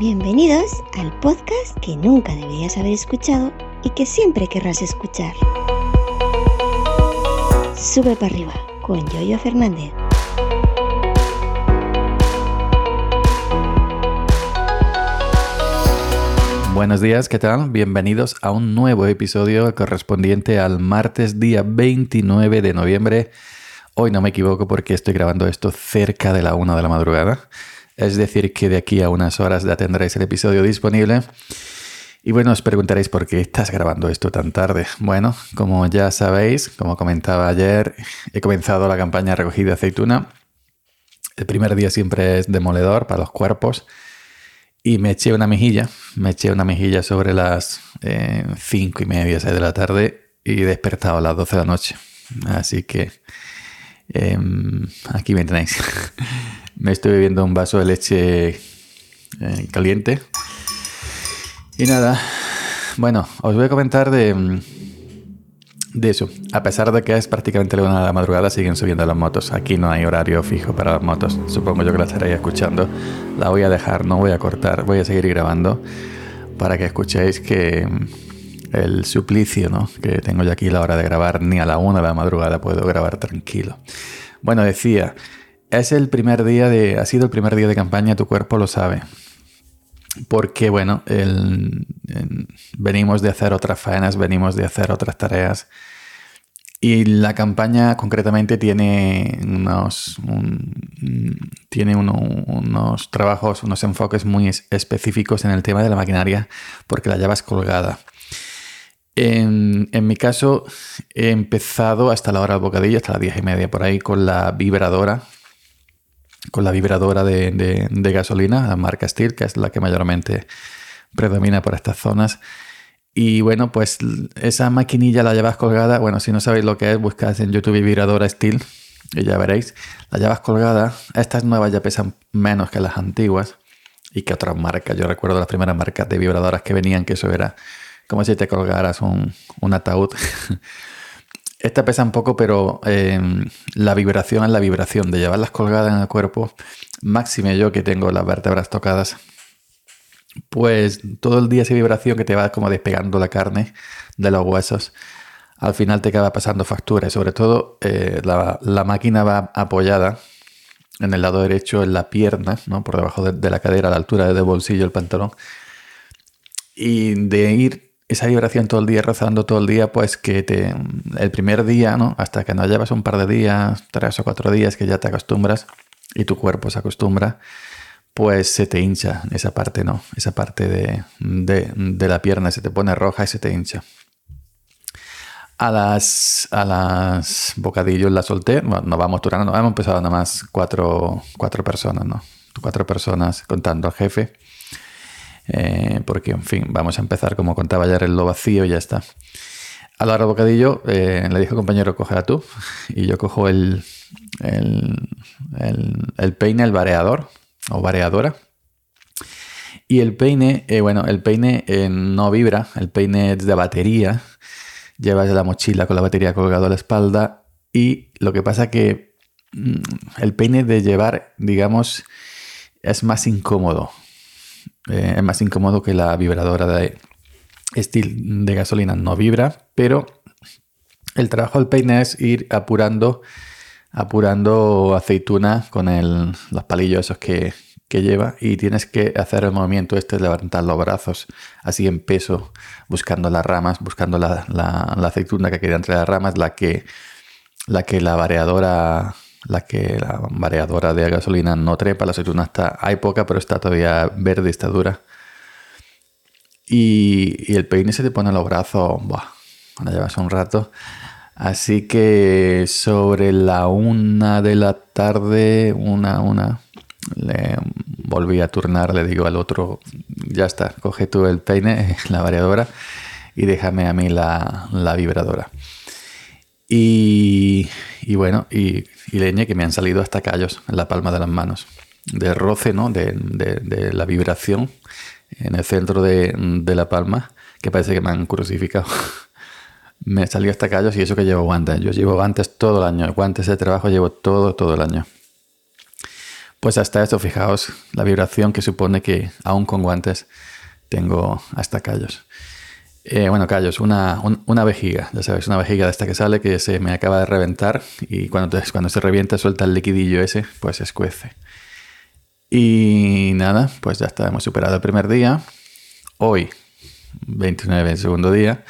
Bienvenidos al podcast que nunca deberías haber escuchado y que siempre querrás escuchar. Sube para arriba con Yoyo Fernández. Buenos días, ¿qué tal? Bienvenidos a un nuevo episodio correspondiente al martes día 29 de noviembre. Hoy no me equivoco porque estoy grabando esto cerca de la 1 de la madrugada. Es decir, que de aquí a unas horas ya tendréis el episodio disponible. Y bueno, os preguntaréis por qué estás grabando esto tan tarde. Bueno, como ya sabéis, como comentaba ayer, he comenzado la campaña recogida de aceituna. El primer día siempre es demoledor para los cuerpos. Y me eché una mejilla, me eché una mejilla sobre las eh, cinco y media, seis de la tarde y he despertado a las 12 de la noche. Así que em, aquí me tenéis. me estoy bebiendo un vaso de leche eh, caliente. Y nada, bueno, os voy a comentar de, de eso. A pesar de que es prácticamente la una de la madrugada, siguen subiendo las motos. Aquí no hay horario fijo para las motos. Supongo yo que la estaréis escuchando. La voy a dejar, no voy a cortar, voy a seguir grabando para que escuchéis que el suplicio ¿no? que tengo yo aquí la hora de grabar, ni a la una de la madrugada puedo grabar tranquilo. Bueno, decía, es el primer día de, ha sido el primer día de campaña, tu cuerpo lo sabe. Porque, bueno, venimos de hacer otras faenas, venimos de hacer otras tareas. Y la campaña concretamente tiene unos, tiene unos trabajos, unos enfoques muy específicos en el tema de la maquinaria porque la llevas colgada. En, mi caso he empezado hasta la hora del bocadillo, hasta las diez y media por ahí, con la vibradora, con la vibradora de, gasolina, la marca Steel, que es la que mayormente predomina por estas zonas. Y bueno, pues esa maquinilla la llevas colgada. Bueno, si no sabéis lo que es, buscad en YouTube vibradora Steel y ya veréis. La llevas colgada. Estas nuevas ya pesan menos que las antiguas y que otras marcas. Yo recuerdo las primeras marcas de vibradoras que venían, que eso era como si te colgaras un, ataúd. Esta pesa un poco, pero em, la vibración es la vibración de llevarlas colgadas en el cuerpo. Máxime yo que tengo las vértebras tocadas. Pues todo el día esa vibración que te va como despegando la carne de los huesos. Al final te acaba pasando factura y sobre todo eh, la, máquina va apoyada en el lado derecho en la pierna, ¿no? por debajo de, de la cadera, a la altura del bolsillo del pantalón. Y de ir esa vibración todo el día, rozando todo el día, pues que te, el primer día, ¿no? Hasta que no llevas un par de días, tres o cuatro días que ya te acostumbras y tu cuerpo se acostumbra, pues se te hincha esa parte, ¿no? Esa parte de, de, la pierna se te pone roja y se te hincha. A las, a las bocadillos la solté, nos vamos turando, hemos empezado nada más cuatro, cuatro personas, ¿no? Cuatro personas contando al jefe. Eh, porque, en fin, vamos a empezar, como contaba ayer, el lo vacío y ya está. A la hora bocadillo eh, le dijo compañero, cógela tú. Y yo cojo el, el, peine, el vareador o vareadora. Y el peine, eh, bueno, el peine no vibra, el peine es de batería. Llevas la mochila con la batería colgada a la espalda. Y lo que pasa que mm, el peine de llevar, digamos, es más incómodo. Eh, es más incómodo que la vibradora de estilo de gasolina. No vibra, pero el trabajo del peine es ir apurando, apurando aceituna con los palillos esos que, lleva y tienes que hacer el movimiento este levantar los brazos así en peso, buscando las ramas, buscando la, aceituna que queda entre las ramas, la que la, que la variadora la que la variadora de gasolina no trepa, la aceituna está, hay poca, pero está todavía verde, está dura. Y, el peine se te pone en los brazos, buah, cuando llevas un rato. Así que sobre la una de la tarde, una, una, le volví a turnar, le digo al otro, ya está, coge tú el peine, la variadora, y déjame a mí la, la vibradora. Y, y bueno, y, y, leña que me han salido hasta callos en la palma de las manos. De roce, ¿no? De, de, la vibración en el centro de, de, la palma, que parece que me han crucificado. me salió hasta callos y eso que llevo guantes. Yo llevo guantes todo el año. Guantes de trabajo llevo todo, todo el año. Pues hasta esto, fijaos la vibración que supone que aún con guantes tengo hasta callos. Eh, bueno, callos, una, una, vejiga, ya sabes, una vejiga de esta que sale que se me acaba de reventar y cuando, cuando se revienta suelta el liquidillo ese, pues se escuece. Y nada, pues ya está, hemos superado el primer día. Hoy, 29, el segundo día.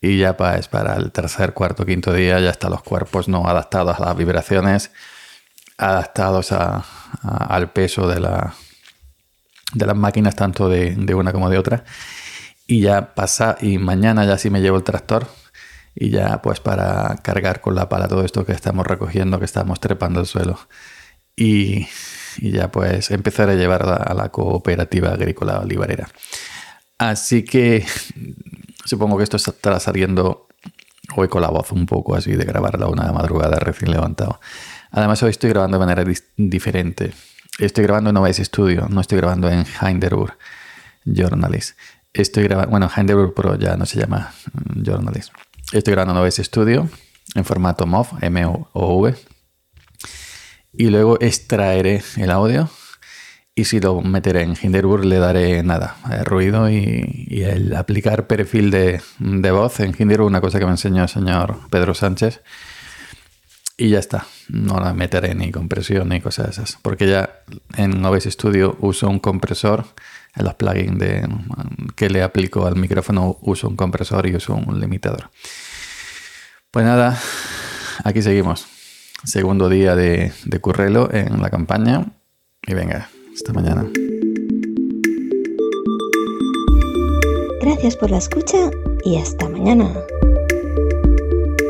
Y ya pues, para el tercer, cuarto, quinto día ya están los cuerpos no adaptados a las vibraciones, adaptados al peso de, la, de las máquinas, tanto de una como de otra y ya pasa y mañana ya sí me llevo el tractor y ya pues para cargar con la pala todo esto que estamos recogiendo, que estamos trepando el suelo y, ya pues empezar a llevar a la, cooperativa agrícola olivarera. Así que supongo que esto estará saliendo hoy con la voz un poco así de grabarla una madrugada recién levantado. Además hoy estoy grabando de manera diferente. Estoy grabando en Novaes Studio, no estoy grabando en Hinderur Journalist. Estoy grabando, bueno, Hinderburg Pro ya no se llama mm, Journalist. Estoy grabando Noves Studio en formato MOV, M-O-V. Y luego extraeré el audio. Y si lo meteré en Hinderburg le daré nada, eh, ruido y, el aplicar perfil de, voz en Hinderburg, una cosa que me enseñó el señor Pedro Sánchez. Y ya está, no la meteré ni compresión ni cosas esas. Porque ya en Noves Studio uso un compresor en los plugins de, que le aplico al micrófono uso un compresor y uso un limitador. Pues nada, aquí seguimos. Segundo día de, de Currelo en la campaña. Y venga, hasta mañana. Gracias por la escucha y hasta mañana.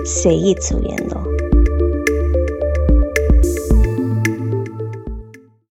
Seguid subiendo.